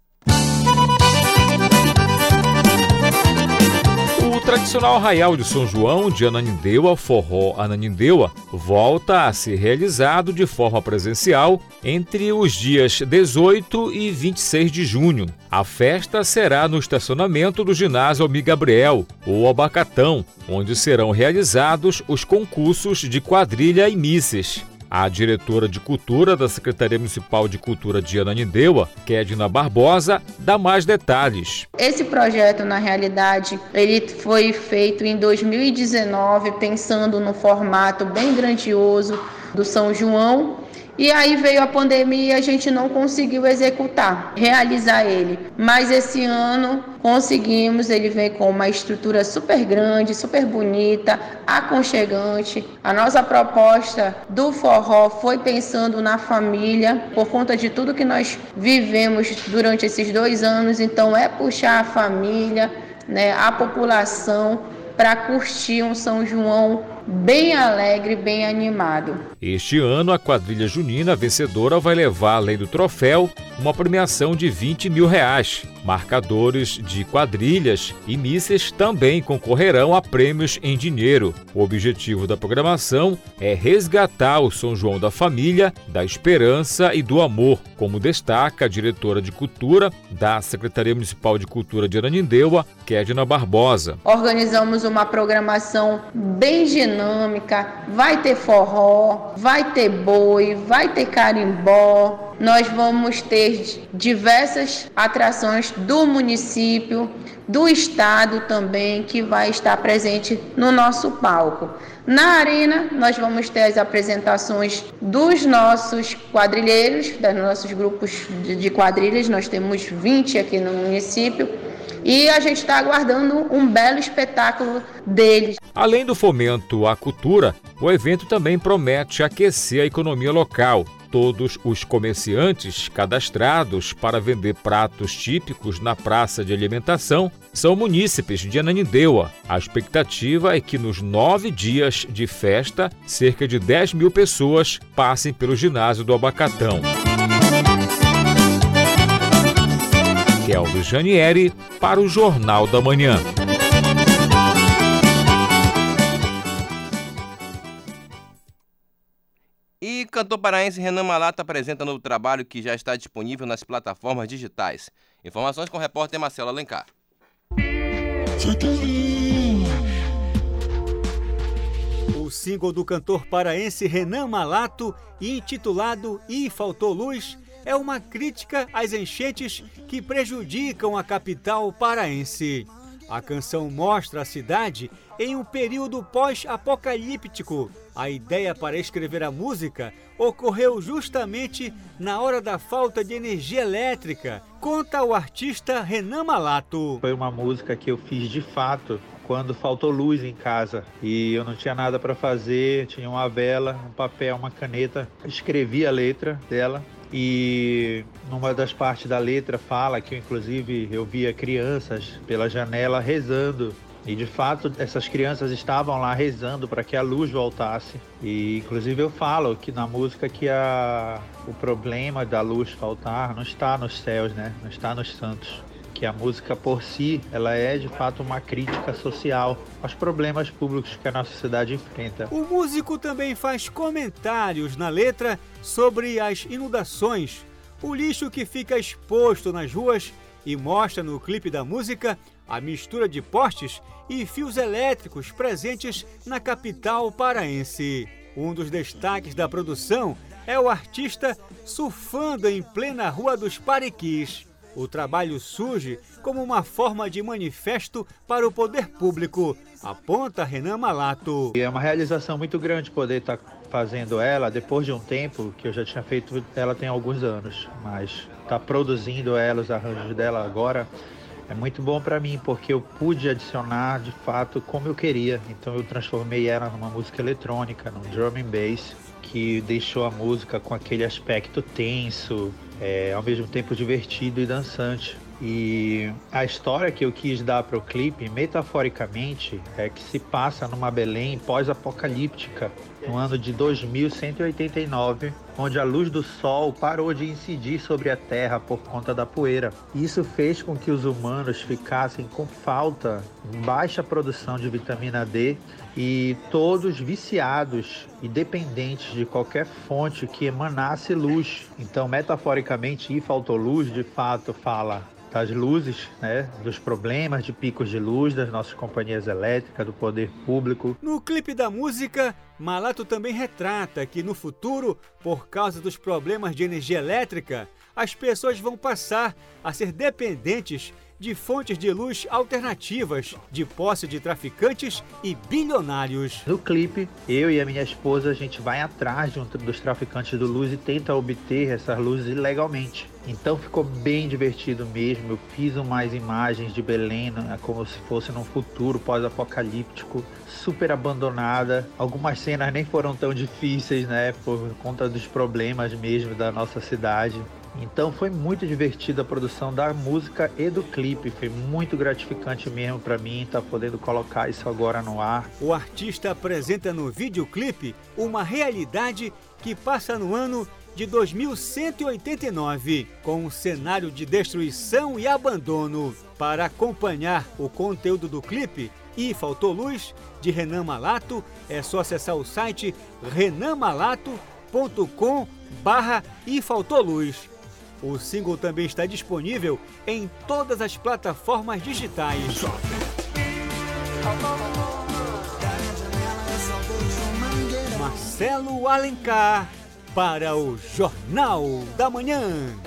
O tradicional arraial de São João de Ananindeua, Forró Ananindeua, volta a ser realizado de forma presencial entre os dias 18 e 26 de junho. A festa será no estacionamento do ginásio Almi Gabriel, ou Abacatão, onde serão realizados os concursos de quadrilha e misses. A diretora de Cultura da Secretaria Municipal de Cultura de Ananindeua, Kedna Barbosa, dá mais detalhes. Esse projeto, na realidade, ele foi feito em 2019, pensando no formato bem grandioso do São João e aí veio a pandemia e a gente não conseguiu executar, realizar ele. Mas esse ano conseguimos, ele vem com uma estrutura super grande, super bonita, aconchegante. A nossa proposta do forró foi pensando na família, por conta de tudo que nós vivemos durante esses dois anos, então é puxar a família, né, a população para curtir um São João bem alegre, bem animado. Este ano, a quadrilha junina vencedora vai levar, além do troféu, uma premiação de 20 mil reais. Marcadores de quadrilhas e mísseis também concorrerão a prêmios em dinheiro. O objetivo da programação é resgatar o São João da família, da esperança e do amor, como destaca a diretora de cultura da Secretaria Municipal de Cultura de Ananindeua, Kedna Barbosa. Organizamos uma programação bem dinâmica, vai ter forró, vai ter boi, vai ter carimbó, nós vamos ter diversas atrações do município, do estado também, que vai estar presente no nosso palco. Na arena, nós vamos ter as apresentações dos nossos quadrilheiros, dos nossos grupos de quadrilhas, nós temos 20 aqui no município. E a gente está aguardando um belo espetáculo deles. Além do fomento à cultura, o evento também promete aquecer a economia local todos os comerciantes cadastrados para vender pratos típicos na praça de alimentação são munícipes de Ananindeua. A expectativa é que nos nove dias de festa, cerca de 10 mil pessoas passem pelo ginásio do Abacatão. Kelvis Janieri para o Jornal da Manhã. E cantor paraense Renan Malata apresenta novo trabalho que já está disponível nas plataformas digitais. Informações com o repórter Marcelo Alencar. O single do cantor paraense Renan Malato, intitulado E Faltou Luz, é uma crítica às enchentes que prejudicam a capital paraense. A canção mostra a cidade em um período pós-apocalíptico. A ideia para escrever a música ocorreu justamente na hora da falta de energia elétrica, conta o artista Renan Malato. Foi uma música que eu fiz de fato quando faltou luz em casa e eu não tinha nada para fazer, tinha uma vela, um papel, uma caneta, escrevi a letra dela e numa das partes da letra fala que inclusive eu via crianças pela janela rezando E de fato, essas crianças estavam lá rezando para que a luz voltasse. E inclusive eu falo que na música que a, o problema da luz faltar não está nos céus, né? Não está nos santos. Que a música por si, ela é de fato uma crítica social aos problemas públicos que a nossa cidade enfrenta. O músico também faz comentários na letra sobre as inundações, o lixo que fica exposto nas ruas e mostra no clipe da música a mistura de postes e fios elétricos presentes na capital paraense. Um dos destaques da produção é o artista surfando em plena Rua dos Pariquis. O trabalho surge como uma forma de manifesto para o poder público, aponta Renan Malato. É uma realização muito grande poder estar fazendo ela depois de um tempo que eu já tinha feito ela tem alguns anos, mas estar tá produzindo ela, os arranjos dela agora é muito bom para mim porque eu pude adicionar de fato como eu queria. Então eu transformei ela numa música eletrônica, num drum and bass que deixou a música com aquele aspecto tenso, é, ao mesmo tempo divertido e dançante. E a história que eu quis dar para o clipe, metaforicamente, é que se passa numa Belém pós-apocalíptica, no ano de 2189, onde a luz do sol parou de incidir sobre a terra por conta da poeira. Isso fez com que os humanos ficassem com falta, baixa produção de vitamina D e todos viciados e dependentes de qualquer fonte que emanasse luz. Então, metaforicamente, e faltou luz, de fato, fala das luzes, né, dos problemas de picos de luz das nossas companhias elétricas, do poder público. No clipe da música, Malato também retrata que no futuro, por causa dos problemas de energia elétrica, as pessoas vão passar a ser dependentes de fontes de luz alternativas, de posse de traficantes e bilionários. No clipe, eu e a minha esposa, a gente vai atrás de um dos traficantes de luz e tenta obter essas luzes ilegalmente. Então ficou bem divertido mesmo. Eu fiz umas imagens de Belém, né, como se fosse num futuro pós-apocalíptico, super abandonada. Algumas cenas nem foram tão difíceis, né, por conta dos problemas mesmo da nossa cidade. Então foi muito divertida a produção da música e do clipe, foi muito gratificante mesmo para mim estar tá podendo colocar isso agora no ar. O artista apresenta no videoclipe uma realidade que passa no ano de 2189, com um cenário de destruição e abandono. Para acompanhar o conteúdo do clipe e Faltou Luz, de Renan Malato, é só acessar o site renanmalato.com barra e faltou luz. O single também está disponível em todas as plataformas digitais. Marcelo Alencar para o Jornal da Manhã.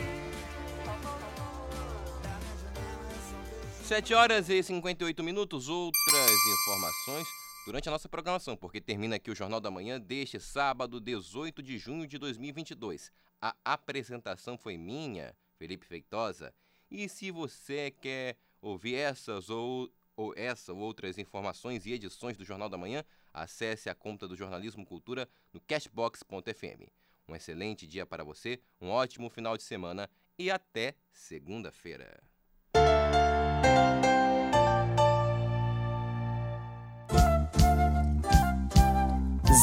7 horas e 58 minutos. Outras informações durante a nossa programação, porque termina aqui o Jornal da Manhã deste sábado, 18 de junho de 2022. A apresentação foi minha, Felipe Feitosa. E se você quer ouvir essas ou, ou essa ou outras informações e edições do Jornal da Manhã, acesse a conta do Jornalismo Cultura no cashbox.fm. Um excelente dia para você, um ótimo final de semana e até segunda-feira.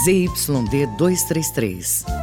ZYD 233